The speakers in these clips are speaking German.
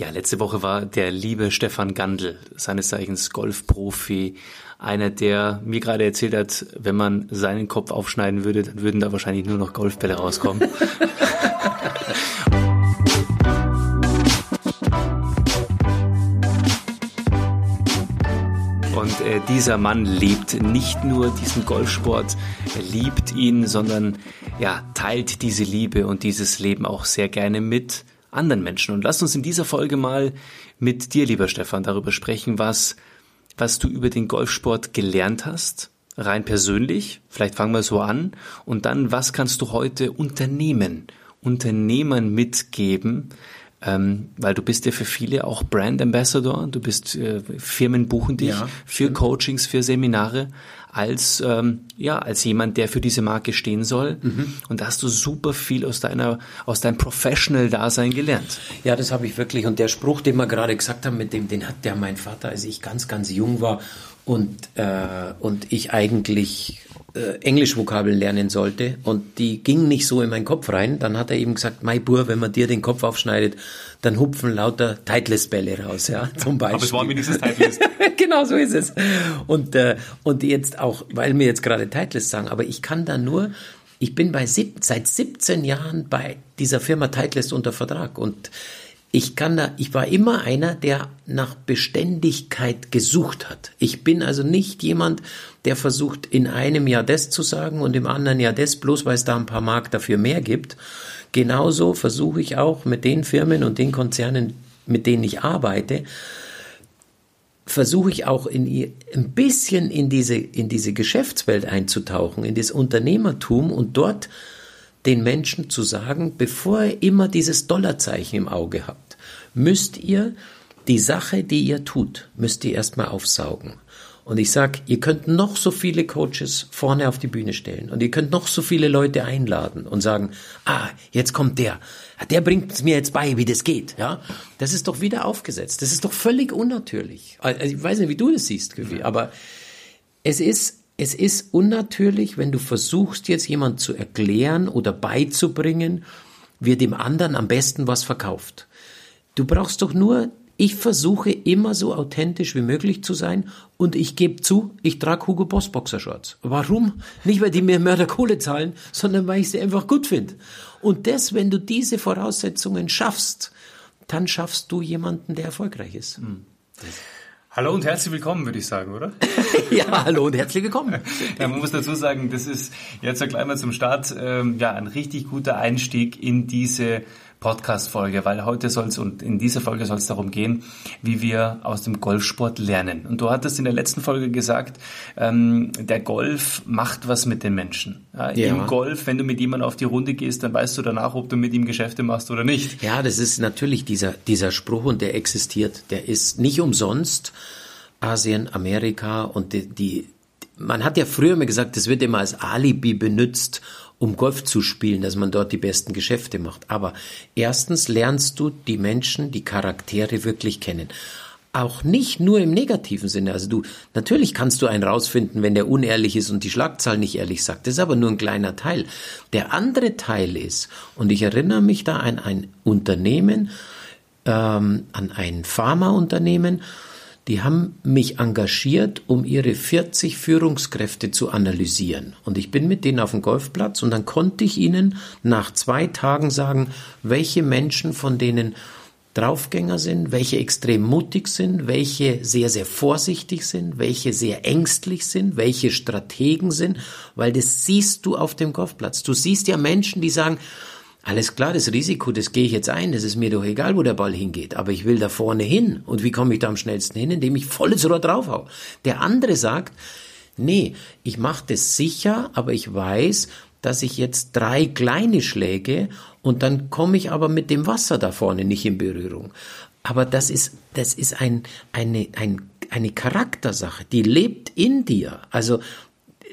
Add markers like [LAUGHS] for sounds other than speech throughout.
Ja, letzte Woche war der liebe Stefan Gandl, seines Zeichens Golfprofi, einer, der mir gerade erzählt hat, wenn man seinen Kopf aufschneiden würde, dann würden da wahrscheinlich nur noch Golfbälle rauskommen. [LAUGHS] Und äh, dieser Mann liebt nicht nur diesen Golfsport, er liebt ihn, sondern ja, teilt diese Liebe und dieses Leben auch sehr gerne mit anderen Menschen. Und lass uns in dieser Folge mal mit dir, lieber Stefan, darüber sprechen, was, was du über den Golfsport gelernt hast, rein persönlich. Vielleicht fangen wir so an. Und dann, was kannst du heute Unternehmen, Unternehmern mitgeben, ähm, weil du bist ja für viele auch Brand Ambassador, du bist äh, Firmen buchen dich ja, für Coachings, für Seminare als ähm, ja als jemand, der für diese Marke stehen soll. Mhm. Und da hast du super viel aus deiner aus deinem Professional-Dasein gelernt. Ja, das habe ich wirklich. Und der Spruch, den wir gerade gesagt haben, mit dem, den hat der mein Vater, als ich ganz ganz jung war und äh, und ich eigentlich äh, Englischvokabeln lernen sollte und die ging nicht so in meinen Kopf rein, dann hat er eben gesagt, Mai Bur, wenn man dir den Kopf aufschneidet, dann hupfen lauter Titleist-Bälle raus, ja, [LAUGHS] zum Beispiel. Aber es war wenigstens Titleist. [LAUGHS] genau so ist es. Und, äh, und jetzt auch, weil wir jetzt gerade Titleist sagen, aber ich kann da nur, ich bin bei sieb, seit 17 Jahren bei dieser Firma Titleist unter Vertrag und ich kann da, ich war immer einer, der nach Beständigkeit gesucht hat. Ich bin also nicht jemand, der versucht, in einem Jahr das zu sagen und im anderen Jahr das, bloß weil es da ein paar Mark dafür mehr gibt. Genauso versuche ich auch mit den Firmen und den Konzernen, mit denen ich arbeite, versuche ich auch in ein bisschen in diese, in diese Geschäftswelt einzutauchen, in das Unternehmertum und dort den Menschen zu sagen, bevor ihr immer dieses Dollarzeichen im Auge habt, müsst ihr die Sache, die ihr tut, müsst ihr erstmal aufsaugen. Und ich sag, ihr könnt noch so viele Coaches vorne auf die Bühne stellen und ihr könnt noch so viele Leute einladen und sagen, ah, jetzt kommt der, der bringt es mir jetzt bei, wie das geht, ja. Das ist doch wieder aufgesetzt. Das ist doch völlig unnatürlich. Also ich weiß nicht, wie du das siehst, Gefühl, aber es ist es ist unnatürlich, wenn du versuchst, jetzt jemand zu erklären oder beizubringen, wie dem anderen am besten was verkauft. Du brauchst doch nur, ich versuche immer so authentisch wie möglich zu sein und ich gebe zu, ich trage Hugo Boss Boxershorts. Warum? Nicht, weil die mir Mörderkohle zahlen, sondern weil ich sie einfach gut finde. Und das, wenn du diese Voraussetzungen schaffst, dann schaffst du jemanden, der erfolgreich ist. Mhm. Hallo und herzlich willkommen, würde ich sagen, oder? [LAUGHS] ja, hallo und herzlich willkommen. [LAUGHS] ja, man muss dazu sagen, das ist jetzt gleich mal zum Start ähm, ja ein richtig guter Einstieg in diese Podcast-Folge, weil heute soll es und in dieser Folge soll es darum gehen, wie wir aus dem Golfsport lernen. Und du hattest in der letzten Folge gesagt, ähm, der Golf macht was mit den Menschen. Ja, ja. Im Golf, wenn du mit jemandem auf die Runde gehst, dann weißt du danach, ob du mit ihm Geschäfte machst oder nicht. Ja, das ist natürlich dieser, dieser Spruch und der existiert. Der ist nicht umsonst Asien, Amerika und die, die man hat ja früher immer gesagt, das wird immer als Alibi benutzt, um Golf zu spielen, dass man dort die besten Geschäfte macht. Aber erstens lernst du die Menschen, die Charaktere wirklich kennen. Auch nicht nur im negativen Sinne. Also du, natürlich kannst du einen rausfinden, wenn der unehrlich ist und die Schlagzahl nicht ehrlich sagt. Das ist aber nur ein kleiner Teil. Der andere Teil ist, und ich erinnere mich da an ein Unternehmen, ähm, an ein Pharmaunternehmen, die haben mich engagiert, um ihre 40 Führungskräfte zu analysieren. Und ich bin mit denen auf dem Golfplatz und dann konnte ich ihnen nach zwei Tagen sagen, welche Menschen von denen Draufgänger sind, welche extrem mutig sind, welche sehr, sehr vorsichtig sind, welche sehr ängstlich sind, welche Strategen sind, weil das siehst du auf dem Golfplatz. Du siehst ja Menschen, die sagen, alles klar, das Risiko, das gehe ich jetzt ein, das ist mir doch egal, wo der Ball hingeht, aber ich will da vorne hin. Und wie komme ich da am schnellsten hin? Indem ich volles Rohr draufhau. Der andere sagt, nee, ich mache das sicher, aber ich weiß, dass ich jetzt drei kleine Schläge und dann komme ich aber mit dem Wasser da vorne nicht in Berührung. Aber das ist, das ist ein, eine, ein, eine Charaktersache, die lebt in dir. Also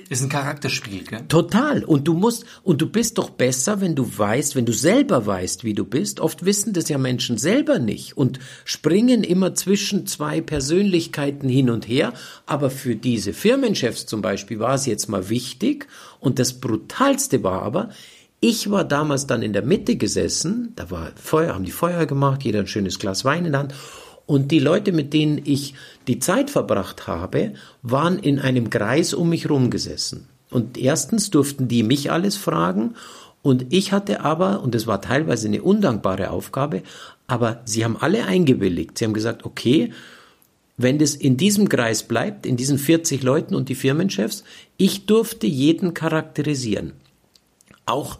ist ein Charakterspiel, gell? Total. Und du musst, und du bist doch besser, wenn du weißt, wenn du selber weißt, wie du bist. Oft wissen das ja Menschen selber nicht und springen immer zwischen zwei Persönlichkeiten hin und her. Aber für diese Firmenchefs zum Beispiel war es jetzt mal wichtig. Und das Brutalste war aber, Ich war damals dann in der Mitte gesessen, da war Feuer, haben die Feuer gemacht, jeder ein schönes Glas Wein in der Hand. Und die Leute, mit denen ich die Zeit verbracht habe, waren in einem Kreis um mich rumgesessen. Und erstens durften die mich alles fragen und ich hatte aber, und es war teilweise eine undankbare Aufgabe, aber sie haben alle eingewilligt. Sie haben gesagt, okay, wenn das in diesem Kreis bleibt, in diesen 40 Leuten und die Firmenchefs, ich durfte jeden charakterisieren. Auch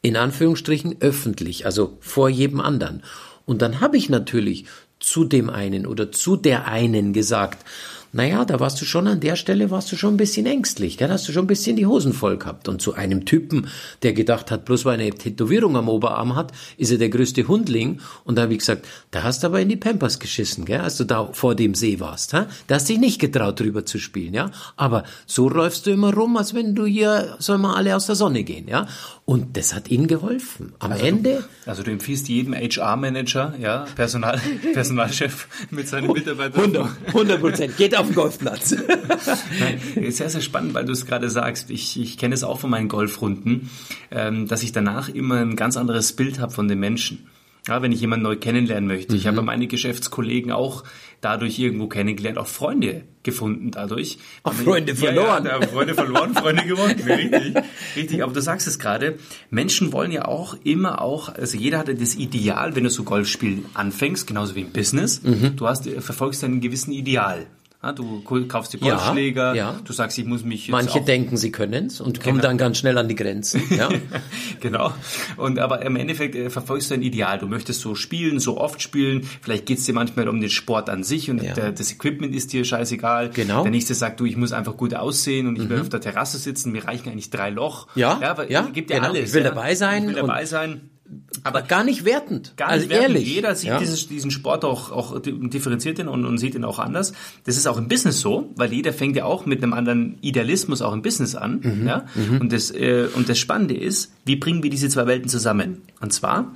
in Anführungsstrichen öffentlich, also vor jedem anderen. Und dann habe ich natürlich zu dem einen oder zu der einen gesagt, naja, da warst du schon an der Stelle, warst du schon ein bisschen ängstlich, gell? hast du schon ein bisschen die Hosen voll gehabt. Und zu einem Typen, der gedacht hat, bloß weil er eine Tätowierung am Oberarm hat, ist er der größte Hundling. Und da habe ich gesagt, da hast du aber in die Pampers geschissen, gell? als du da vor dem See warst. Ha? Da hast dich nicht getraut, drüber zu spielen. ja. Aber so läufst du immer rum, als wenn du hier, sollen wir alle aus der Sonne gehen. ja. Und das hat ihnen geholfen. Am also Ende. Du, also du empfiehlst jedem HR-Manager, ja, Personal, [LAUGHS] Personalchef mit seinen Mitarbeitern. 100 Prozent. Geht auf den Golfplatz. Nein, sehr, sehr spannend, weil du es gerade sagst. Ich, ich kenne es auch von meinen Golfrunden, ähm, dass ich danach immer ein ganz anderes Bild habe von den Menschen. Ja, wenn ich jemanden neu kennenlernen möchte. Mhm. Ich habe meine Geschäftskollegen auch dadurch irgendwo kennengelernt, auch Freunde gefunden dadurch. Auch Freunde ich, verloren. Ja, ja, Freunde verloren, Freunde gewonnen. Richtig, richtig. Aber du sagst es gerade, Menschen wollen ja auch immer auch, also jeder hat das Ideal, wenn du so Golfspielen anfängst, genauso wie im Business. Mhm. Du hast, verfolgst einen gewissen Ideal. Ja, du kaufst die Golfschläger, ja, ja. du sagst, ich muss mich jetzt Manche denken, sie können es und kommen genau. dann ganz schnell an die Grenzen. Ja. [LAUGHS] genau. Und aber im Endeffekt äh, verfolgst du ein Ideal. Du möchtest so spielen, so oft spielen. Vielleicht geht es dir manchmal um den Sport an sich und der, das Equipment ist dir scheißegal. Genau. Der nächste sagt, du, ich muss einfach gut aussehen und ich mhm. will auf der Terrasse sitzen. Mir reichen eigentlich drei Loch. Ja, ja, aber ja gibt ja genau. alles. Ich will dabei sein. Ich will dabei sein aber gar nicht wertend. Gar nicht also wertend. ehrlich. Jeder sieht ja. dieses, diesen Sport auch, auch differenziert ihn und, und sieht ihn auch anders. Das ist auch im Business so, weil jeder fängt ja auch mit einem anderen Idealismus auch im Business an. Mhm. Ja? Mhm. Und, das, äh, und das Spannende ist, wie bringen wir diese zwei Welten zusammen? Und zwar,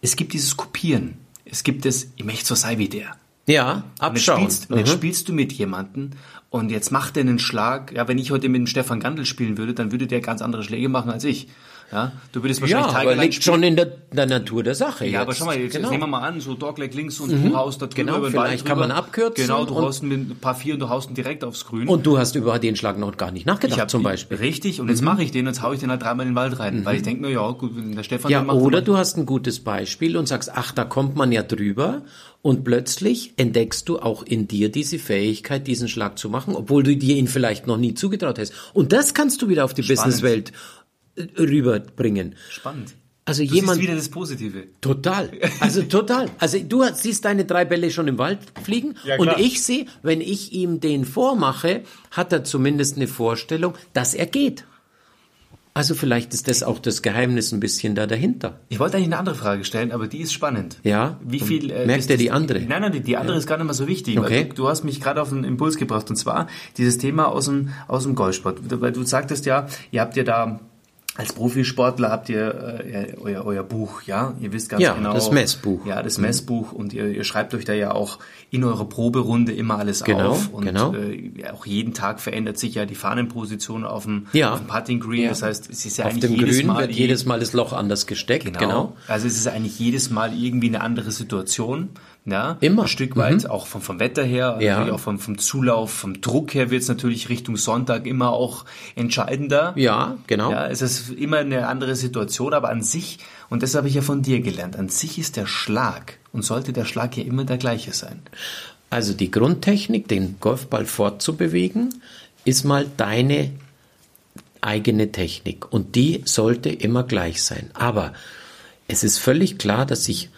es gibt dieses Kopieren. Es gibt das, ich möchte so sein wie der. Ja, abschauen. Und jetzt spielst, mhm. jetzt spielst du mit jemandem und jetzt macht er einen Schlag. Ja, wenn ich heute mit dem Stefan Gandl spielen würde, dann würde der ganz andere Schläge machen als ich. Ja, du würdest wahrscheinlich ja, aber liegt schon in der, der, Natur der Sache. Ja, jetzt. aber schau mal, jetzt, genau. nehmen wir mal an, so Dogleg links und mhm. du haust da drüber genau, über vielleicht kann man abkürzen. Genau, du haust ein paar vier und du haust ihn direkt aufs Grün. Und du hast über den Schlag noch gar nicht nachgedacht, zum Beispiel. Richtig, und jetzt mhm. mache ich den und jetzt hau ich den halt dreimal in den Wald rein, mhm. weil ich denke mir, ja, gut, der Stefan Ja, oder du hast ein gutes Beispiel und sagst, ach, da kommt man ja drüber und plötzlich entdeckst du auch in dir diese Fähigkeit, diesen Schlag zu machen, obwohl du dir ihn vielleicht noch nie zugetraut hast. Und das kannst du wieder auf die. Businesswelt rüberbringen. Spannend. Also du jemand siehst wieder das Positive. Total. [LAUGHS] Also total. Also du siehst deine drei Bälle schon im Wald fliegen ja, und ich sehe, wenn ich ihm den vormache, hat er zumindest eine Vorstellung, dass er geht. Also vielleicht ist das auch das Geheimnis ein bisschen da dahinter. Ich wollte eigentlich eine andere Frage stellen, aber die ist spannend. Ja. Wie viel äh, merkt er die andere? Nein, nein, die andere ja. ist gar nicht mal so wichtig. Okay. Du, du, hast mich gerade auf einen Impuls gebracht und zwar dieses Thema aus dem aus dem Golfsport, weil du sagtest ja, ihr habt ja da als Profisportler habt ihr äh, euer, euer Buch, ja? Ihr wisst ganz ja, genau. Das Messbuch. Ja, das mhm. Messbuch und ihr, ihr schreibt euch da ja auch in eurer Proberunde immer alles genau, auf. Und genau. äh, auch jeden Tag verändert sich ja die Fahnenposition auf dem, ja. auf dem Putting Green. Ja. Das heißt, es ist ja auf eigentlich dem jedes Grün Mal wird jedes Mal das Loch anders gesteckt. Genau. genau. Also es ist eigentlich jedes Mal irgendwie eine andere Situation. Ja, Immer. Ein Stück weit, mhm. auch vom, vom Wetter her, ja. auch vom, vom Zulauf, vom Druck her wird es natürlich Richtung Sonntag immer auch entscheidender. Ja, genau. Ja, es ist immer eine andere Situation, aber an sich, und das habe ich ja von dir gelernt, an sich ist der Schlag und sollte der Schlag ja immer der gleiche sein. Also die Grundtechnik, den Golfball fortzubewegen, ist mal deine eigene Technik und die sollte immer gleich sein. Aber es ist völlig klar, dass sich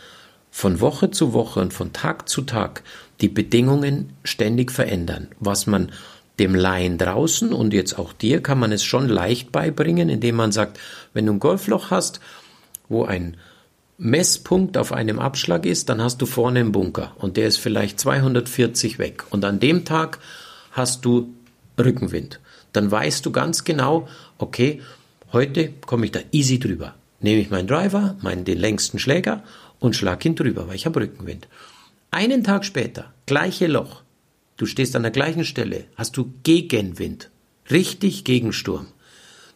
von Woche zu Woche und von Tag zu Tag die Bedingungen ständig verändern. Was man dem Laien draußen und jetzt auch dir kann man es schon leicht beibringen, indem man sagt, wenn du ein Golfloch hast, wo ein Messpunkt auf einem Abschlag ist, dann hast du vorne einen Bunker und der ist vielleicht 240 weg und an dem Tag hast du Rückenwind. Dann weißt du ganz genau, okay, heute komme ich da easy drüber. Nehme ich meinen Driver, meinen den längsten Schläger und schlag ihn drüber, weil ich habe Rückenwind. Einen Tag später, gleiche Loch, du stehst an der gleichen Stelle, hast du Gegenwind, richtig Gegensturm.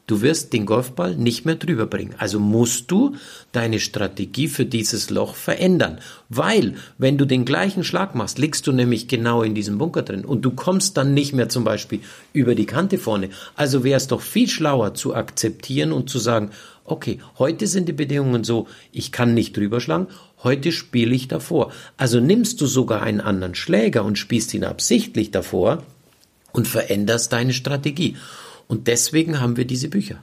du wirst den Golfball nicht mehr drüber bringen. Also musst du deine Strategie für dieses Loch verändern. Weil, wenn du den gleichen Schlag machst, liegst du nämlich genau in diesem Bunker drin und du kommst dann nicht mehr zum Beispiel über die Kante vorne. Also wäre es doch viel schlauer zu akzeptieren und zu sagen, okay, heute sind die Bedingungen so, ich kann nicht drüber schlagen, heute spiele ich davor. Also nimmst du sogar einen anderen Schläger und spielst ihn absichtlich davor und veränderst deine Strategie. Und deswegen haben wir diese Bücher.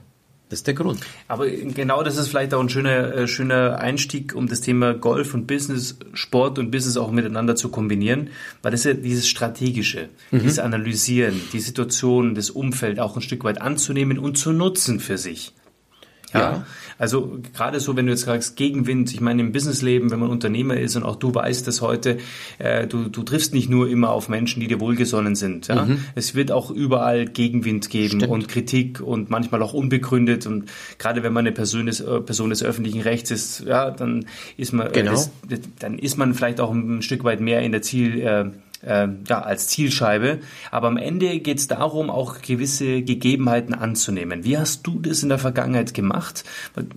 Das ist der Grund. Aber genau das ist vielleicht auch ein schöner, äh, schöner Einstieg, um das Thema Golf und Business, Sport und Business auch miteinander zu kombinieren, weil das ist ja dieses Strategische, mhm. dieses Analysieren, die Situation, das Umfeld auch ein Stück weit anzunehmen und zu nutzen für sich. Ja. ja. Also gerade so, wenn du jetzt sagst, Gegenwind, ich meine im Businessleben, wenn man Unternehmer ist und auch du weißt das heute, äh, du, du triffst nicht nur immer auf Menschen, die dir wohlgesonnen sind. Ja? Mhm. Es wird auch überall Gegenwind geben Stimmt. und Kritik und manchmal auch unbegründet. Und gerade wenn man eine Person des, äh, Person des öffentlichen Rechts ist, ja, dann ist man, äh, genau. äh, das, dann ist man vielleicht auch ein Stück weit mehr in der Ziel, äh, äh, ja, als Zielscheibe. Aber am Ende geht es darum, auch gewisse Gegebenheiten anzunehmen. Wie hast du das in der Vergangenheit gemacht?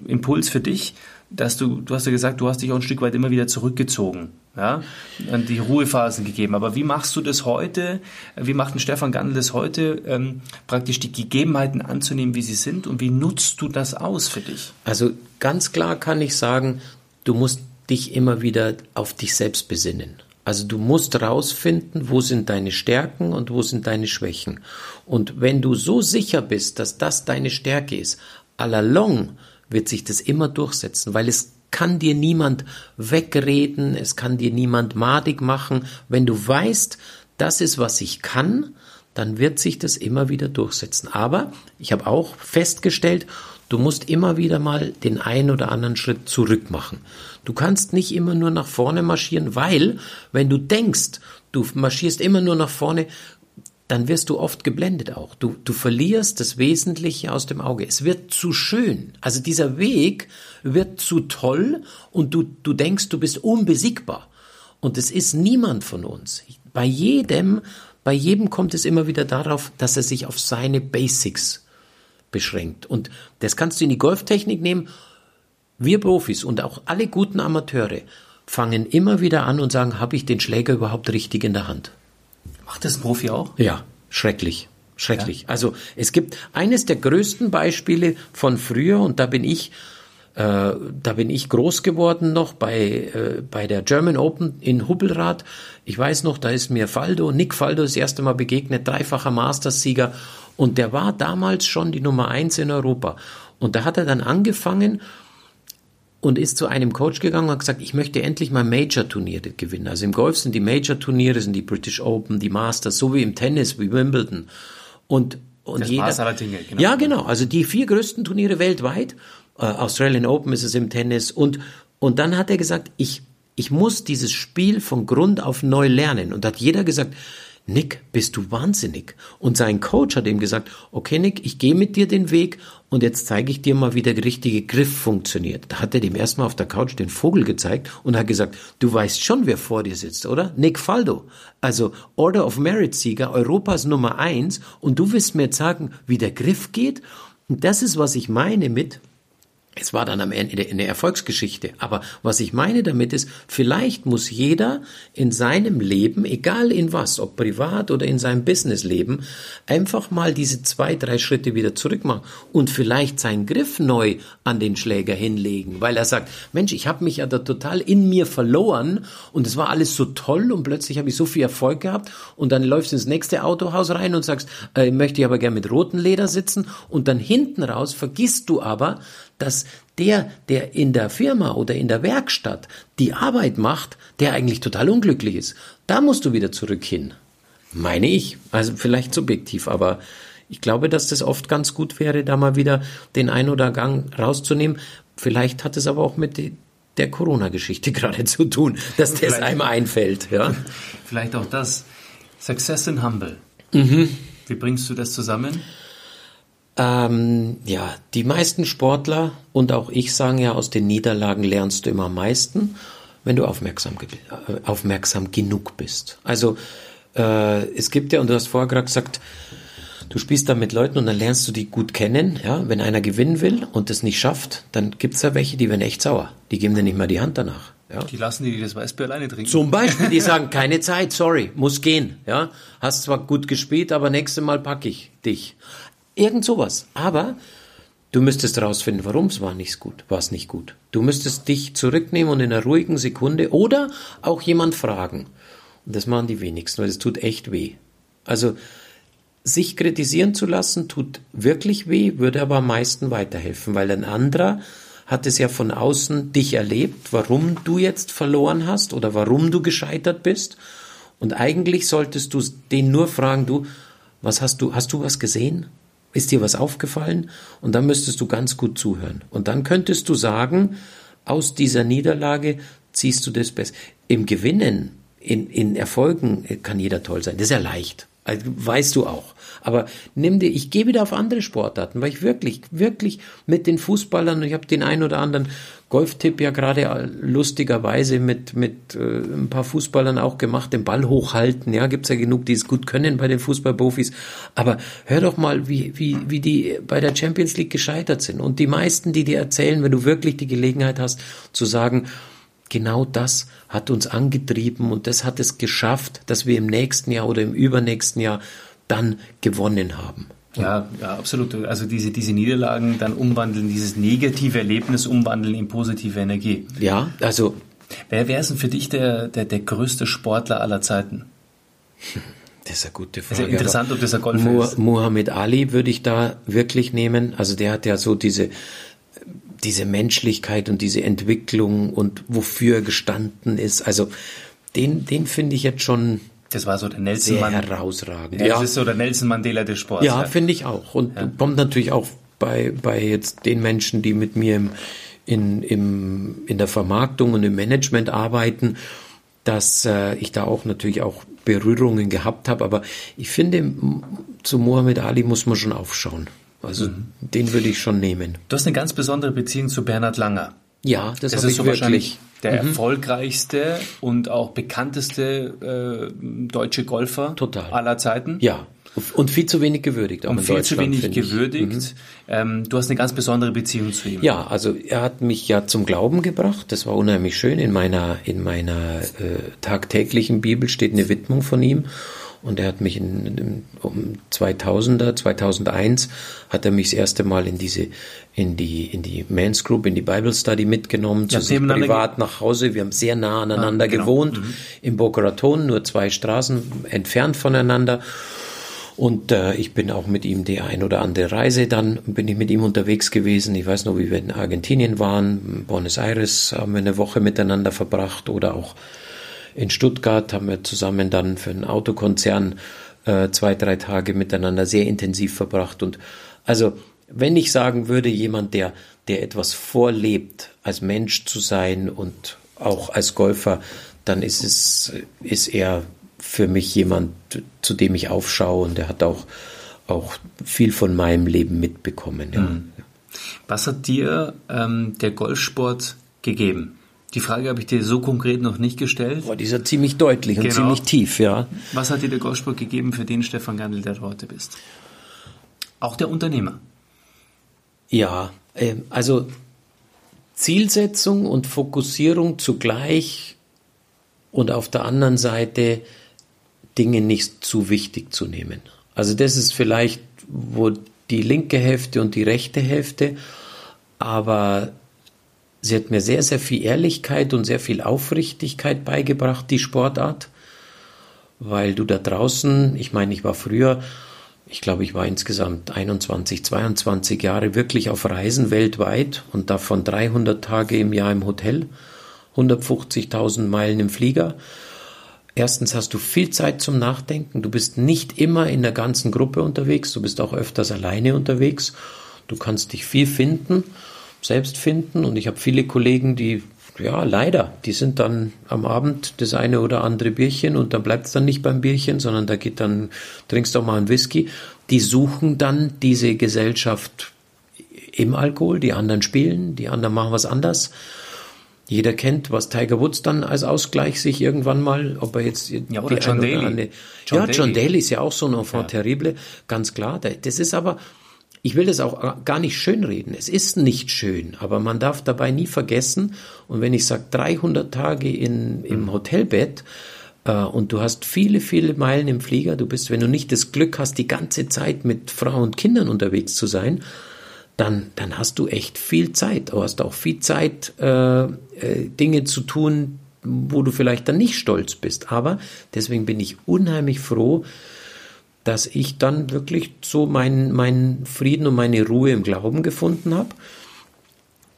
Impuls für dich, dass du, du hast ja gesagt, du hast dich auch ein Stück weit immer wieder zurückgezogen, ja, die Ruhephasen gegeben. Aber wie machst du das heute? Wie macht ein Stefan Gandl das heute, ähm, praktisch die Gegebenheiten anzunehmen, wie sie sind? Und wie nutzt du das aus für dich? Also ganz klar kann ich sagen, du musst dich immer wieder auf dich selbst besinnen. Also du musst rausfinden, wo sind deine Stärken und wo sind deine Schwächen. Und wenn du so sicher bist, dass das deine Stärke ist, allalong wird sich das immer durchsetzen, weil es kann dir niemand wegreden, es kann dir niemand madig machen. Wenn du weißt, das ist, was ich kann, dann wird sich das immer wieder durchsetzen. Aber ich habe auch festgestellt, du musst immer wieder mal den einen oder anderen Schritt zurück machen. Du kannst nicht immer nur nach vorne marschieren, weil wenn du denkst, du marschierst immer nur nach vorne, dann wirst du oft geblendet auch. Du, du verlierst das Wesentliche aus dem Auge. Es wird zu schön. Also dieser Weg wird zu toll und du, du denkst, du bist unbesiegbar. Und es ist niemand von uns. Bei jedem, bei jedem kommt es immer wieder darauf, dass er sich auf seine Basics beschränkt. Und das kannst du in die Golftechnik nehmen wir Profis und auch alle guten Amateure fangen immer wieder an und sagen, habe ich den Schläger überhaupt richtig in der Hand? Macht das ein Profi auch? Ja, schrecklich. Schrecklich. Ja. Also es gibt eines der größten Beispiele von früher und da bin ich äh, da bin ich groß geworden noch bei, äh, bei der German Open in Hubbelrath. Ich weiß noch, da ist mir Faldo, Nick Faldo das erste Mal begegnet, dreifacher Masters-Sieger. Und der war damals schon die Nummer eins in Europa. Und da hat er dann angefangen und ist zu einem Coach gegangen und hat gesagt, ich möchte endlich mal Major-Turniere gewinnen. Also im Golf sind die Major-Turniere, sind die British Open, die Masters, so wie im Tennis, wie Wimbledon. Und, und das jeder, Dinge, genau. Ja, genau. Also die vier größten Turniere weltweit. Äh, Australian Open ist es im Tennis. Und, und dann hat er gesagt, ich, ich muss dieses Spiel von Grund auf neu lernen. Und hat jeder gesagt, Nick, bist du wahnsinnig? Und sein Coach hat ihm gesagt, okay Nick, ich gehe mit dir den Weg und jetzt zeige ich dir mal, wie der richtige Griff funktioniert. Da hat er dem erstmal auf der Couch den Vogel gezeigt und hat gesagt, du weißt schon, wer vor dir sitzt, oder? Nick Faldo. Also Order of Merit Sieger, Europas Nummer eins und du wirst mir jetzt sagen, wie der Griff geht? Und das ist, was ich meine mit, es war dann am Ende eine Erfolgsgeschichte. Aber was ich meine damit ist, vielleicht muss jeder in seinem Leben, egal in was, ob privat oder in seinem Businessleben, einfach mal diese zwei, drei Schritte wieder zurück machen und vielleicht seinen Griff neu an den Schläger hinlegen, weil er sagt, Mensch, ich habe mich ja da total in mir verloren und es war alles so toll und plötzlich habe ich so viel Erfolg gehabt und dann läufst du ins nächste Autohaus rein und sagst, äh, möchte ich aber gern mit rotem Leder sitzen und dann hinten raus vergisst du aber, dass der, der in der Firma oder in der Werkstatt die Arbeit macht, der eigentlich total unglücklich ist. Da musst du wieder zurück hin. Meine ich. Also vielleicht subjektiv, aber ich glaube, dass das oft ganz gut wäre, da mal wieder den ein oder Gang rauszunehmen. Vielleicht hat es aber auch mit der Corona-Geschichte [LAUGHS] gerade zu tun, dass das einem einfällt. Ja. Vielleicht auch das. Success in Humble. Mhm. Wie bringst du das zusammen? Ähm, ja, die meisten Sportler und auch ich sagen ja, aus den Niederlagen lernst du immer am meisten, wenn du aufmerksam, äh, aufmerksam genug bist. Also äh, es gibt ja, und du hast vorher gerade gesagt, du spielst da mit Leuten und dann lernst du die gut kennen. Ja, wenn einer gewinnen will und das nicht schafft, dann gibt's da welche, die werden echt sauer. Die geben dir nicht mal die Hand danach. Ja. Die lassen die das Weißbier alleine trinken. Zum Beispiel, die [LAUGHS] sagen, keine Zeit, sorry, muss gehen. Ja, hast zwar gut gespielt, aber nächstes Mal packe ich dich. Irgend sowas. Aber du müsstest rausfinden, warum es war nicht gut, war es nicht gut. Du müsstest dich zurücknehmen und in einer ruhigen Sekunde oder auch jemand fragen. Und das machen die wenigsten, weil es tut echt weh. Also sich kritisieren zu lassen, tut wirklich weh, würde aber am meisten weiterhelfen, weil ein anderer hat es ja von außen dich erlebt, warum du jetzt verloren hast oder warum du gescheitert bist. Und eigentlich solltest du den nur fragen, du, was hast du, hast du was gesehen? Ist dir was aufgefallen? Und dann müsstest du ganz gut zuhören. Und dann könntest du sagen, aus dieser Niederlage ziehst du das Beste. Im Gewinnen, in, in Erfolgen kann jeder toll sein. Das ist ja leicht. Also, weißt du auch. Aber nimm dir, ich gehe wieder auf andere Sportarten, weil ich wirklich, wirklich mit den Fußballern, ich habe den einen oder anderen Golftipp ja gerade lustigerweise mit, mit äh, ein paar Fußballern auch gemacht, den Ball hochhalten, ja, gibt's ja genug, die es gut können bei den Fußballprofis. Aber hör doch mal, wie, wie, wie die bei der Champions League gescheitert sind. Und die meisten, die dir erzählen, wenn du wirklich die Gelegenheit hast, zu sagen, genau das hat uns angetrieben und das hat es geschafft, dass wir im nächsten Jahr oder im übernächsten Jahr dann gewonnen haben. Ja, ja, absolut. Also diese, diese Niederlagen dann umwandeln, dieses negative Erlebnis umwandeln in positive Energie. Ja, also. Wer wäre es denn für dich der, der, der größte Sportler aller Zeiten? Das ist eine gute Frage. Also interessant, ob das ein Golfer Mo ist. Muhammad Ali würde ich da wirklich nehmen. Also der hat ja so diese, diese Menschlichkeit und diese Entwicklung und wofür er gestanden ist. Also den, den finde ich jetzt schon das war so der Nelson Mandela. herausragend. Ja, das ist so der Nelson Mandela des Sports. Ja, ja. finde ich auch. Und ja. kommt natürlich auch bei, bei jetzt den Menschen, die mit mir im, in, im, in der Vermarktung und im Management arbeiten, dass äh, ich da auch natürlich auch Berührungen gehabt habe. Aber ich finde, zu Mohammed Ali muss man schon aufschauen. Also mhm. den würde ich schon nehmen. Du hast eine ganz besondere Beziehung zu Bernhard Langer. Ja, das, das ist so wirklich. wahrscheinlich der mhm. erfolgreichste und auch bekannteste äh, deutsche Golfer Total. aller Zeiten. Ja. Und viel zu wenig gewürdigt. Auch und viel zu wenig gewürdigt. Mhm. Ähm, du hast eine ganz besondere Beziehung zu ihm. Ja, also er hat mich ja zum Glauben gebracht. Das war unheimlich schön. In meiner in meiner äh, tagtäglichen Bibel steht eine Widmung von ihm. Und er hat mich in, in, um 2000er, 2001 hat er mich das erste Mal in diese, in die, in die Men's Group, in die Bible Study mitgenommen, ja, zu sich privat nach Hause. Wir haben sehr nah aneinander ah, genau. gewohnt, mhm. in Boca Raton, nur zwei Straßen entfernt voneinander. Und äh, ich bin auch mit ihm die ein oder andere Reise dann, bin ich mit ihm unterwegs gewesen. Ich weiß noch, wie wir in Argentinien waren, Buenos Aires haben wir eine Woche miteinander verbracht oder auch in Stuttgart haben wir zusammen dann für einen Autokonzern äh, zwei, drei Tage miteinander sehr intensiv verbracht. Und also, wenn ich sagen würde, jemand, der, der etwas vorlebt, als Mensch zu sein und auch als Golfer, dann ist es, ist er für mich jemand, zu dem ich aufschaue und er hat auch, auch viel von meinem Leben mitbekommen. Ja. Mhm. Was hat dir ähm, der Golfsport gegeben? Die Frage habe ich dir so konkret noch nicht gestellt. Boah, die ist ja ziemlich deutlich genau. und ziemlich tief, ja. Was hat dir der Golfsport gegeben für den Stefan Gandl, der du heute bist? Auch der Unternehmer. Ja, äh, also Zielsetzung und Fokussierung zugleich und auf der anderen Seite Dinge nicht zu wichtig zu nehmen. Also das ist vielleicht wo die linke Hälfte und die rechte Hälfte, aber Sie hat mir sehr, sehr viel Ehrlichkeit und sehr viel Aufrichtigkeit beigebracht, die Sportart, weil du da draußen, ich meine, ich war früher, ich glaube, ich war insgesamt 21, 22 Jahre wirklich auf Reisen weltweit und davon 300 Tage im Jahr im Hotel, 150.000 Meilen im Flieger. Erstens hast du viel Zeit zum Nachdenken. Du bist nicht immer in der ganzen Gruppe unterwegs. Du bist auch öfters alleine unterwegs. Du kannst dich viel finden selbst finden. Und ich habe viele Kollegen, die, ja, leider, die sind dann am Abend das eine oder andere Bierchen und dann bleibt es dann nicht beim Bierchen, sondern da geht dann, trinkst du auch mal einen Whisky. Die suchen dann diese Gesellschaft im Alkohol, die anderen spielen, die anderen machen was anders. Jeder kennt, was Tiger Woods dann als Ausgleich sich irgendwann mal, ob er jetzt ja, oder John Daly. Eine, John ja, John Daly ist ja auch so ein Enfant ja. terrible, ganz klar. Das ist aber, ich will das auch gar nicht schönreden. Es ist nicht schön, aber man darf dabei nie vergessen. Und wenn ich sage 300 Tage in, im mhm. Hotelbett äh, und du hast viele, viele Meilen im Flieger, du bist, wenn du nicht das Glück hast, die ganze Zeit mit Frau und Kindern unterwegs zu sein, dann, dann hast du echt viel Zeit. Du hast auch viel Zeit, äh, äh, Dinge zu tun, wo du vielleicht dann nicht stolz bist. Aber deswegen bin ich unheimlich froh, dass ich dann wirklich so meinen mein Frieden und meine Ruhe im Glauben gefunden habe.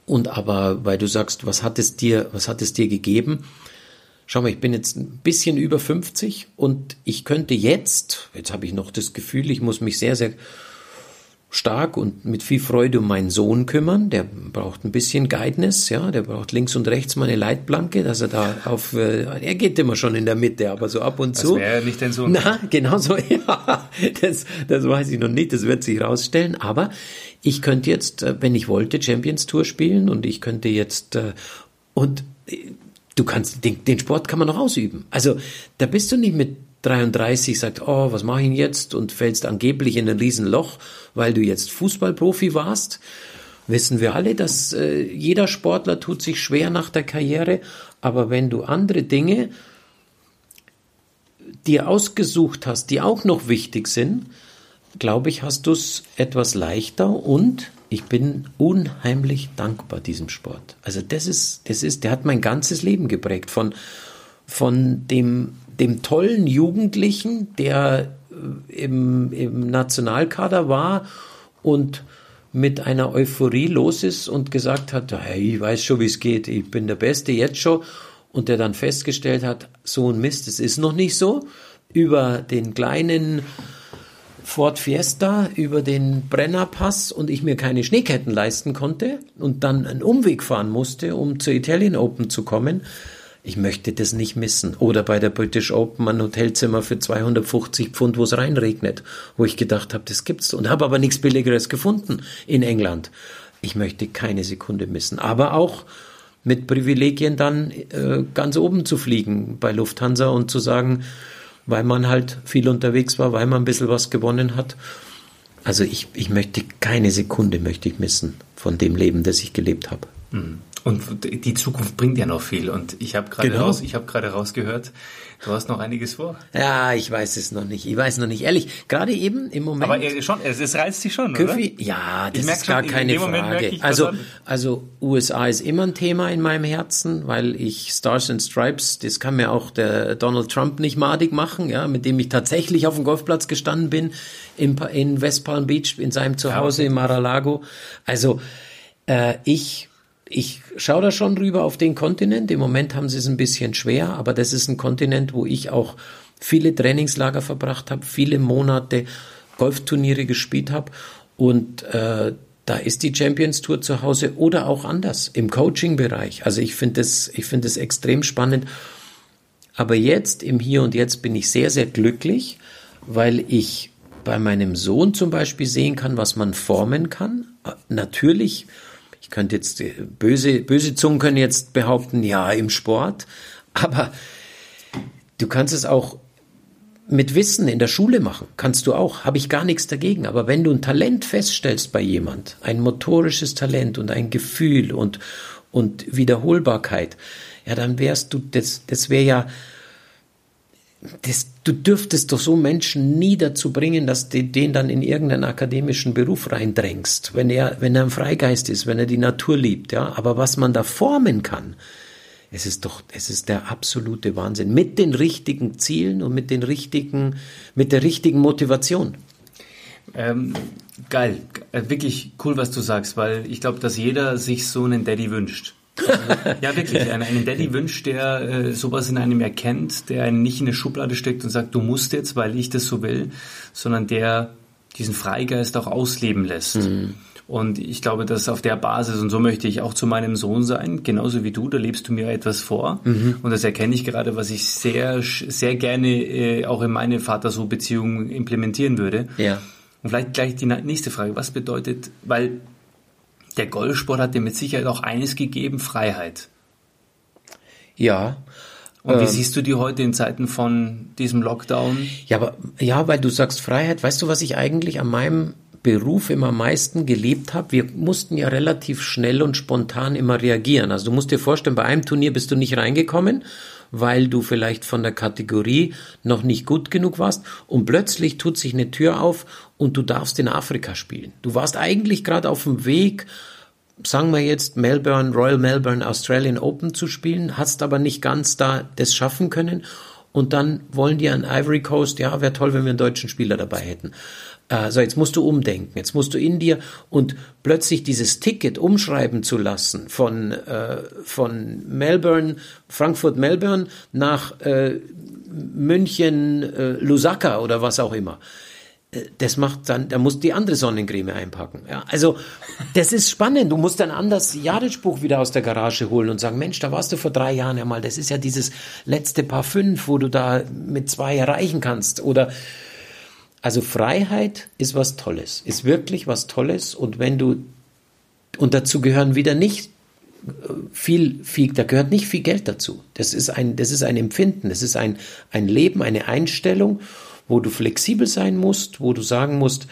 Und aber, weil du sagst, was hat es dir, was hat es dir gegeben? Schau mal, ich bin jetzt ein bisschen über 50 und ich könnte jetzt, jetzt habe ich noch das Gefühl, ich muss mich sehr, sehr stark und mit viel Freude um meinen Sohn kümmern. Der braucht ein bisschen Guidance, ja, der braucht links und rechts mal eine Leitplanke, dass er da auf, äh, er geht immer schon in der Mitte, aber so ab und das zu. Das wäre nicht dein Sohn. Na, genau so, [LAUGHS] ja, das, das weiß ich noch nicht, das wird sich rausstellen, aber ich könnte jetzt, äh, wenn ich wollte, Champions Tour spielen und ich könnte jetzt, äh, und du kannst, den, den Sport kann man noch ausüben. Also, da bist du nicht mit 33 sagt, oh, was mache ich jetzt und fällst angeblich in ein Riesenloch, weil du jetzt Fußballprofi warst. Wissen wir alle, dass äh, jeder Sportler tut sich schwer nach der Karriere, aber wenn du andere Dinge dir ausgesucht hast, die auch noch wichtig sind, glaube ich, hast du es etwas leichter und ich bin unheimlich dankbar diesem Sport. Also das ist, das ist, der hat mein ganzes Leben geprägt von, von dem dem tollen Jugendlichen, der äh, im, im Nationalkader war und mit einer Euphorie los ist und gesagt hat, hey, ich weiß schon, wie es geht, ich bin der Beste jetzt schon. Und der dann festgestellt hat, so ein Mist, es ist noch nicht so. Über den kleinen Ford Fiesta, über den Brennerpass und ich mir keine Schneeketten leisten konnte und dann einen Umweg fahren musste, um zur Italian Open zu kommen ich möchte das nicht missen. Oder bei der British Open ein Hotelzimmer für 250 Pfund, wo es reinregnet, wo ich gedacht habe, das gibt's und habe aber nichts Billigeres gefunden in England. Ich möchte keine Sekunde missen. Aber auch mit Privilegien dann äh, ganz oben zu fliegen bei Lufthansa und zu sagen, weil man halt viel unterwegs war, weil man ein bisschen was gewonnen hat. Also ich, ich möchte keine Sekunde möchte ich missen von dem Leben, das ich gelebt habe. Mhm. Und die Zukunft bringt ja noch viel. Und ich habe gerade genau. raus, ich habe gerade rausgehört, du hast noch einiges vor. Ja, ich weiß es noch nicht. Ich weiß noch nicht. Ehrlich, gerade eben im Moment. Aber schon, es, es reizt dich schon, Köfi, oder? Ja, das ist gar schon, keine Frage. also, also USA ist immer ein Thema in meinem Herzen, weil ich Stars and Stripes, das kann mir auch der Donald Trump nicht madig machen, ja, mit dem ich tatsächlich auf dem Golfplatz gestanden bin in, in West Palm Beach in seinem Zuhause ja, okay. in Mar-a-Lago. Also äh, ich ich schaue da schon rüber auf den Kontinent. Im Moment haben sie es ein bisschen schwer, aber das ist ein Kontinent, wo ich auch viele Trainingslager verbracht habe, viele Monate Golfturniere gespielt habe und äh, da ist die Champions Tour zu Hause oder auch anders im Coaching-Bereich. Also ich finde das, ich finde das extrem spannend. Aber jetzt im Hier und Jetzt bin ich sehr, sehr glücklich, weil ich bei meinem Sohn zum Beispiel sehen kann, was man formen kann. Natürlich ich könnte jetzt, äh, böse, böse Zungen können jetzt behaupten, ja, im Sport, aber du kannst es auch mit Wissen in der Schule machen, kannst du auch, habe ich gar nichts dagegen. Aber wenn du ein Talent feststellst bei jemand, ein motorisches Talent und ein Gefühl und, und Wiederholbarkeit, ja, dann wärst du, das, das wäre ja, das, du dürftest doch so Menschen nie dazu bringen, dass du den dann in irgendeinen akademischen Beruf reindrängst, wenn er, wenn er ein Freigeist ist, wenn er die Natur liebt, ja. Aber was man da formen kann, es ist doch, es ist der absolute Wahnsinn. Mit den richtigen Zielen und mit den richtigen, mit der richtigen Motivation. Ähm, geil, äh, wirklich cool, was du sagst, weil ich glaube, dass jeder sich so einen Daddy wünscht. [LAUGHS] ja, wirklich. Einen, Daddy wünscht, der äh, sowas in einem erkennt, der einen nicht in eine Schublade steckt und sagt, du musst jetzt, weil ich das so will, sondern der diesen Freigeist auch ausleben lässt. Mhm. Und ich glaube, dass auf der Basis, und so möchte ich auch zu meinem Sohn sein, genauso wie du, da lebst du mir etwas vor. Mhm. Und das erkenne ich gerade, was ich sehr, sehr gerne äh, auch in meine Vater-Sohn-Beziehung implementieren würde. Ja. Und vielleicht gleich die nächste Frage. Was bedeutet, weil der Golfsport hat dir mit Sicherheit auch eines gegeben, Freiheit. Ja. Und wie ähm, siehst du die heute in Zeiten von diesem Lockdown? Ja, aber ja, weil du sagst Freiheit. Weißt du, was ich eigentlich an meinem Beruf immer am meisten gelebt habe? Wir mussten ja relativ schnell und spontan immer reagieren. Also du musst dir vorstellen, bei einem Turnier bist du nicht reingekommen weil du vielleicht von der Kategorie noch nicht gut genug warst und plötzlich tut sich eine Tür auf und du darfst in Afrika spielen. Du warst eigentlich gerade auf dem Weg, sagen wir jetzt Melbourne, Royal Melbourne Australian Open zu spielen, hast aber nicht ganz da das schaffen können und dann wollen die an Ivory Coast, ja, wäre toll, wenn wir einen deutschen Spieler dabei hätten. Äh, so, jetzt musst du umdenken, jetzt musst du in dir und plötzlich dieses Ticket umschreiben zu lassen von, äh, von Melbourne, Frankfurt, Melbourne nach äh, München, äh, Lusaka oder was auch immer. Das macht dann, da musst du die andere Sonnencreme einpacken. Ja, also, das ist spannend. Du musst dann anders Jahresspruch wieder aus der Garage holen und sagen, Mensch, da warst du vor drei Jahren einmal. Das ist ja dieses letzte Paar fünf, wo du da mit zwei erreichen kannst. Oder, also Freiheit ist was Tolles, ist wirklich was Tolles. Und wenn du, und dazu gehören wieder nicht äh, viel, viel, da gehört nicht viel Geld dazu. Das ist ein, das ist ein Empfinden, das ist ein, ein Leben, eine Einstellung, wo du flexibel sein musst, wo du sagen musst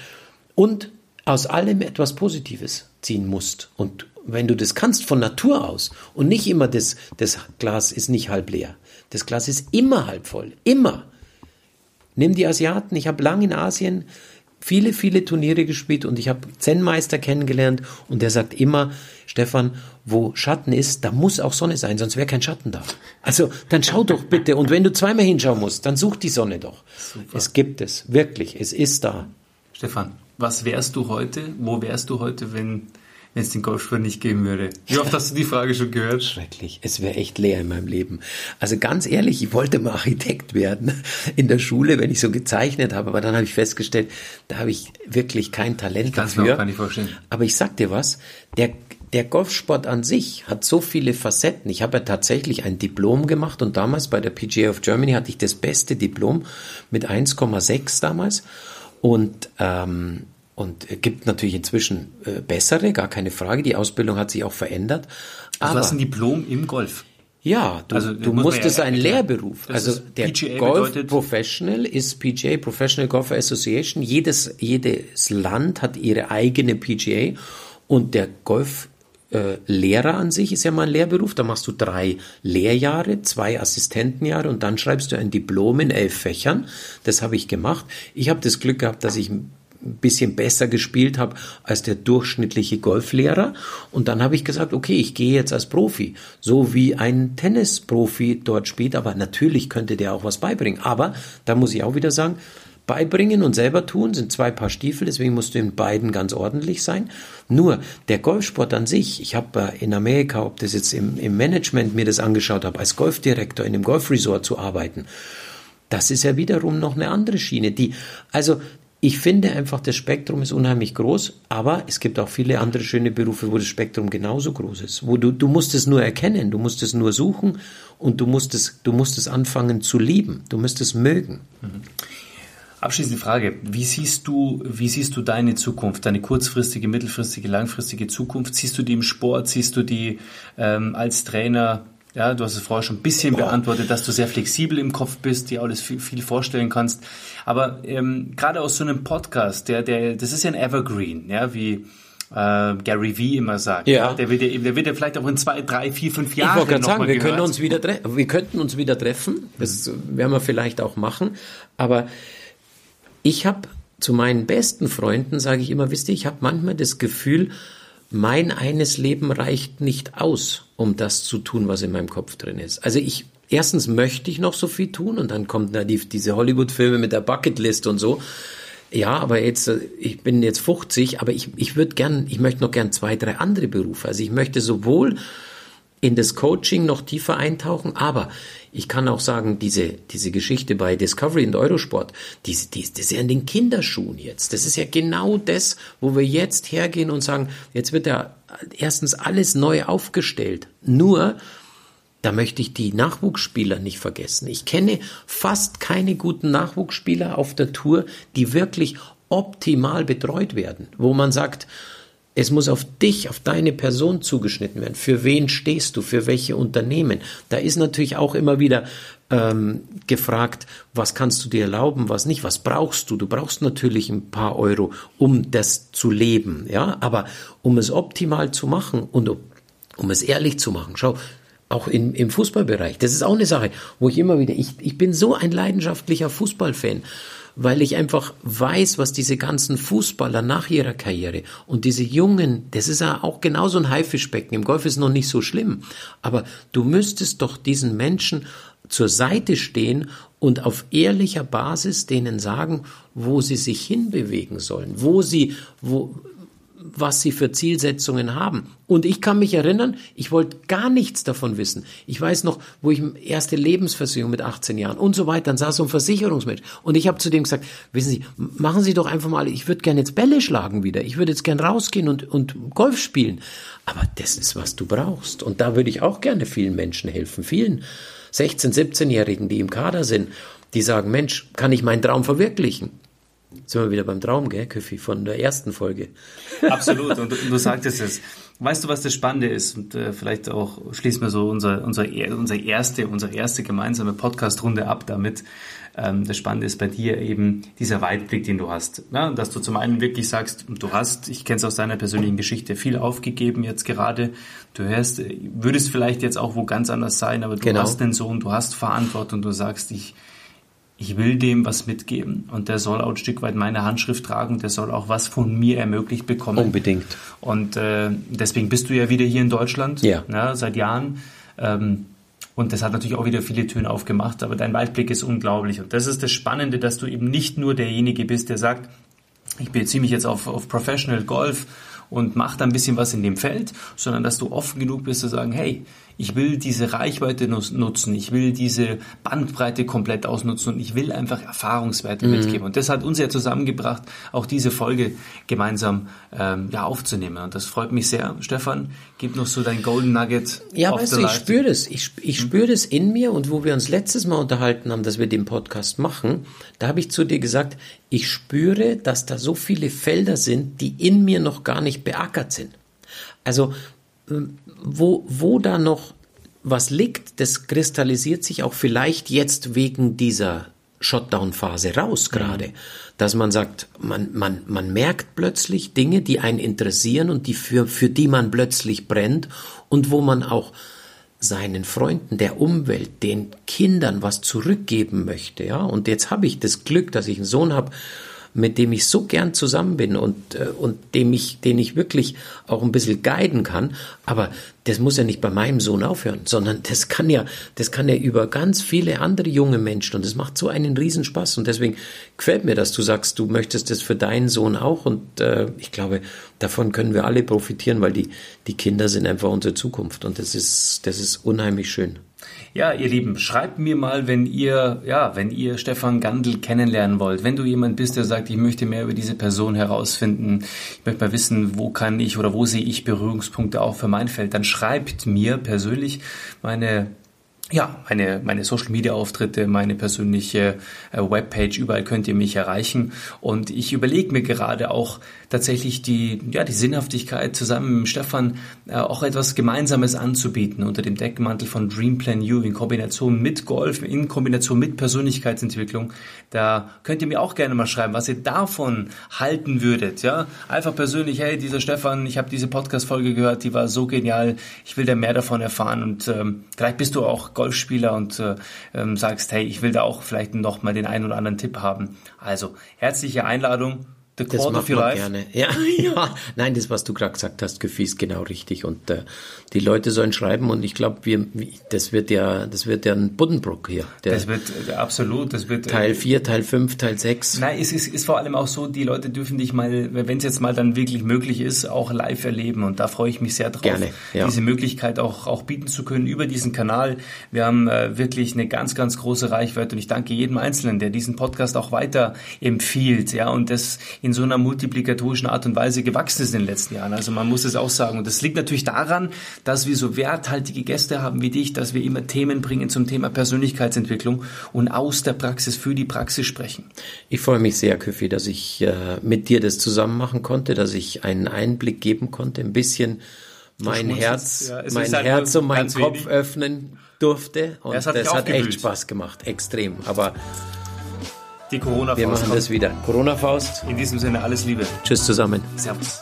und aus allem etwas Positives ziehen musst. Und wenn du das kannst von Natur aus und nicht immer das, das Glas ist nicht halb leer. Das Glas ist immer halb voll. Immer. Nimm die Asiaten. Ich habe lange in Asien viele, viele Turniere gespielt und ich habe Zen-Meister kennengelernt und der sagt immer, Stefan, wo Schatten ist, da muss auch Sonne sein, sonst wäre kein Schatten da. Also dann schau doch bitte und wenn du zweimal hinschauen musst, dann such die Sonne doch. Super. Es gibt es, wirklich, es ist da. Stefan, was wärst du heute, wo wärst du heute, wenn wenn es den Golfsport nicht geben würde? Wie oft hast du die Frage schon gehört? Schrecklich. Es wäre echt leer in meinem Leben. Also ganz ehrlich, ich wollte mal Architekt werden [LAUGHS] in der Schule, wenn ich so gezeichnet habe, aber dann habe ich festgestellt, da habe ich wirklich kein Talent ich dafür. Mir auch gar nicht vorstellen. Aber ich sag dir was, der der Golfsport an sich hat so viele Facetten. Ich habe ja tatsächlich ein Diplom gemacht und damals bei der PGA of Germany hatte ich das beste Diplom mit 1,6 damals. Und ähm, und gibt natürlich inzwischen äh, bessere, gar keine Frage. Die Ausbildung hat sich auch verändert. Also aber, du hast ein Diplom im Golf. Ja, du, also, du musst es ja ein Lehrberuf. Also der PGA Golf Professional ist PGA, Professional Golf Association. Jedes, jedes Land hat ihre eigene PGA und der Golf äh, Lehrer an sich ist ja mal ein Lehrberuf. Da machst du drei Lehrjahre, zwei Assistentenjahre und dann schreibst du ein Diplom in elf Fächern. Das habe ich gemacht. Ich habe das Glück gehabt, dass ich ein bisschen besser gespielt habe als der durchschnittliche Golflehrer. Und dann habe ich gesagt, okay, ich gehe jetzt als Profi, so wie ein Tennisprofi dort spielt. Aber natürlich könnte der auch was beibringen. Aber da muss ich auch wieder sagen, beibringen und selber tun sind zwei Paar Stiefel, deswegen musst du in beiden ganz ordentlich sein. Nur der Golfsport an sich, ich habe in Amerika, ob das jetzt im, im Management mir das angeschaut habe, als Golfdirektor in einem Golfresort zu arbeiten, das ist ja wiederum noch eine andere Schiene, die, also ich finde einfach, das Spektrum ist unheimlich groß, aber es gibt auch viele andere schöne Berufe, wo das Spektrum genauso groß ist. Wo du, du musst es nur erkennen, du musst es nur suchen und du musst es, du musst es anfangen zu lieben, du musst es mögen. Mhm. Abschließende Frage. Wie siehst du, wie siehst du deine Zukunft, deine kurzfristige, mittelfristige, langfristige Zukunft? Siehst du die im Sport? Siehst du die ähm, als Trainer ja, du hast es vorher schon ein bisschen beantwortet, dass du sehr flexibel im Kopf bist, dir alles viel, viel vorstellen kannst. Aber ähm, gerade aus so einem Podcast, der, der, das ist ja ein Evergreen, ja, wie äh, Gary Vee immer sagt. Ja. ja. Der, wird ja, der wird ja vielleicht auch in zwei, drei, vier, fünf Jahren. Ich wollte gerade sagen, wir, können uns wieder wir könnten uns wieder treffen. Das mhm. werden wir vielleicht auch machen. Aber ich habe zu meinen besten Freunden, sage ich immer, wisst ihr, ich habe manchmal das Gefühl, mein eines Leben reicht nicht aus, um das zu tun, was in meinem Kopf drin ist. Also ich, erstens möchte ich noch so viel tun und dann kommt die, diese Hollywood-Filme mit der Bucketlist und so. Ja, aber jetzt, äh, ich bin jetzt 50, aber ich, ich würde gern, ich möchte noch gern zwei, drei andere Berufe. Also ich möchte sowohl in das Coaching noch tiefer eintauchen, aber ich kann auch sagen, diese, diese Geschichte bei Discovery und Eurosport, die, die, das ist ja in den Kinderschuhen jetzt. Das ist ja genau das, wo wir jetzt hergehen und sagen, jetzt wird ja erstens alles neu aufgestellt. Nur, da möchte ich die Nachwuchsspieler nicht vergessen. Ich kenne fast keine guten Nachwuchsspieler auf der Tour, die wirklich optimal betreut werden, wo man sagt, Es muss auf dich, auf deine Person zugeschnitten werden. Für wen stehst du? Für welche Unternehmen? Da ist natürlich auch immer wieder ähm, gefragt, was kannst du dir erlauben, was nicht, was brauchst du? Du brauchst natürlich ein paar Euro, um das zu leben, ja, aber um es optimal zu machen und um, um es ehrlich zu machen. Schau, auch in, im Fußballbereich, das ist auch eine Sache, wo ich immer wieder, ich, ich bin so ein leidenschaftlicher Fußballfan weil ich einfach weiß, was diese ganzen Fußballer nach ihrer Karriere und diese Jungen, das ist ja auch genauso ein Haifischbecken. Im Golf ist noch nicht so schlimm. Aber du müsstest doch diesen Menschen zur Seite stehen und auf ehrlicher Basis denen sagen, wo sie sich hinbewegen sollen, wo sie, wo, was sie für Zielsetzungen haben. Und ich kann mich erinnern, ich wollte gar nichts davon wissen. Ich weiß noch, wo ich erste Lebensversicherung mit 18 Jahren und so weiter, dann saß so ein Versicherungsmensch. Und ich habe zu dem gesagt, wissen Sie, machen Sie doch einfach mal, ich würde gerne jetzt Bälle schlagen wieder. Ich würde jetzt gern rausgehen und, und Golf spielen. Aber das ist, was du brauchst. Und da würde ich auch gerne vielen Menschen helfen. Vielen 16-, 17-Jährigen, die im Kader sind, die sagen, Mensch, kann ich meinen Traum verwirklichen? Sind wir wieder beim Traum, gell, Köffi, von der ersten Folge. Absolut, und, und du sagtest es. Weißt du, was das Spannende ist? Und äh, vielleicht auch schließen wir so unser, unser, unser erste, unsere erste gemeinsame Podcast-Runde ab damit. Ähm, das Spannende ist bei dir eben dieser Weitblick, den du hast. Ja, dass du zum einen wirklich sagst, du hast, ich kenne es aus deiner persönlichen Geschichte, viel aufgegeben jetzt gerade. Du hörst, würdest vielleicht jetzt auch wo ganz anders sein, aber du genau. hast einen Sohn, du hast Verantwortung, du sagst, ich, ich will dem was mitgeben und der soll auch ein Stück weit meine Handschrift tragen, der soll auch was von mir ermöglicht bekommen. Unbedingt. Und äh, deswegen bist du ja wieder hier in Deutschland, ja. ne, seit Jahren. Ähm, und das hat natürlich auch wieder viele Töne aufgemacht, aber dein Waldblick ist unglaublich. Und das ist das Spannende, dass du eben nicht nur derjenige bist, der sagt, ich beziehe mich jetzt auf, auf Professional Golf und mache da ein bisschen was in dem Feld, sondern dass du offen genug bist zu sagen, hey, ich will diese Reichweite nutzen, ich will diese Bandbreite komplett ausnutzen und ich will einfach Erfahrungswerte mhm. mitgeben. Und das hat uns ja zusammengebracht, auch diese Folge gemeinsam ähm, ja, aufzunehmen. Und das freut mich sehr. Stefan, gib noch so dein Golden Nugget. Ja, weißt du, ich spüre das. Ich, ich mhm. spüre das in mir und wo wir uns letztes Mal unterhalten haben, dass wir den Podcast machen, da habe ich zu dir gesagt, ich spüre, dass da so viele Felder sind, die in mir noch gar nicht beackert sind. Also wo, wo da noch was liegt, das kristallisiert sich auch vielleicht jetzt wegen dieser Shutdown-Phase raus gerade, mhm. dass man sagt, man, man, man merkt plötzlich Dinge, die einen interessieren und die für, für die man plötzlich brennt und wo man auch seinen Freunden, der Umwelt, den Kindern was zurückgeben möchte, ja. Und jetzt habe ich das Glück, dass ich einen Sohn habe, mit dem ich so gern zusammen bin und, äh, und dem ich, den ich wirklich auch ein bisschen guiden kann. Aber das muss ja nicht bei meinem Sohn aufhören, sondern das kann ja, das kann ja über ganz viele andere junge Menschen und das macht so einen Riesenspaß und deswegen gefällt mir, dass du sagst, du möchtest das für deinen Sohn auch und äh, ich glaube, davon können wir alle profitieren, weil die, die Kinder sind einfach unsere Zukunft und das ist, das ist unheimlich schön. Ja, ihr Lieben, schreibt mir mal, wenn ihr, ja, wenn ihr Stefan Gandl kennenlernen wollt. Wenn du jemand bist, der sagt, ich möchte mehr über diese Person herausfinden, ich möchte mal wissen, wo kann ich oder wo sehe ich Berührungspunkte auch für mein Feld, dann schreibt mir persönlich. Meine ja, meine, meine Social Media Auftritte, meine persönliche äh, Webpage, überall könnt ihr mich erreichen. Und ich überlege mir gerade auch tatsächlich die, ja, die Sinnhaftigkeit, zusammen mit Stefan äh, auch etwas Gemeinsames anzubieten unter dem Deckmantel von Dream Plan U in Kombination mit Golf, in Kombination mit Persönlichkeitsentwicklung. Da könnt ihr mir auch gerne mal schreiben, was ihr davon halten würdet. Ja, einfach persönlich, hey, dieser Stefan, ich habe diese Podcast-Folge gehört, die war so genial, ich will da mehr davon erfahren und ähm, vielleicht bist du auch Golfspieler und äh, ähm, sagst, hey, ich will da auch vielleicht noch mal den einen oder anderen Tipp haben. Also herzliche Einladung. The das macht man gerne. Ja, [LAUGHS] ja. Nein, das, was du gerade gesagt hast, Gefühl ist genau richtig. Und äh, die Leute sollen schreiben und ich glaube, wir, das wird ja, das wird ja ein Buddenbrook hier. das wird äh, absolut, das wird äh, Teil 4, Teil 5, Teil 6. Nein, es ist, ist vor allem auch so, die Leute dürfen dich mal, wenn es jetzt mal dann wirklich möglich ist, auch live erleben. Und da freue ich mich sehr drauf, gerne, ja. diese Möglichkeit auch, auch bieten zu können über diesen Kanal. Wir haben äh, wirklich eine ganz, ganz große Reichweite und ich danke jedem Einzelnen, der diesen Podcast auch weiter empfiehlt, ja, und das in so einer multiplikatorischen Art und Weise gewachsen ist in den letzten Jahren. Also man muss es auch sagen. Und das liegt natürlich daran, dass wir so werthaltige Gäste haben wie dich, dass wir immer Themen bringen zum Thema Persönlichkeitsentwicklung und aus der Praxis für die Praxis sprechen. Ich freue mich sehr, Küffi, dass ich äh, mit dir das zusammen machen konnte, dass ich einen Einblick geben konnte, ein bisschen mein Herz, ja, mein halt Herz und meinen Kopf wenig. öffnen durfte. Und das hat, das hat echt Spaß gemacht, extrem. Aber die Corona-Faust. Wir machen das wieder. Corona-Faust. In diesem Sinne alles Liebe. Tschüss zusammen. Servus.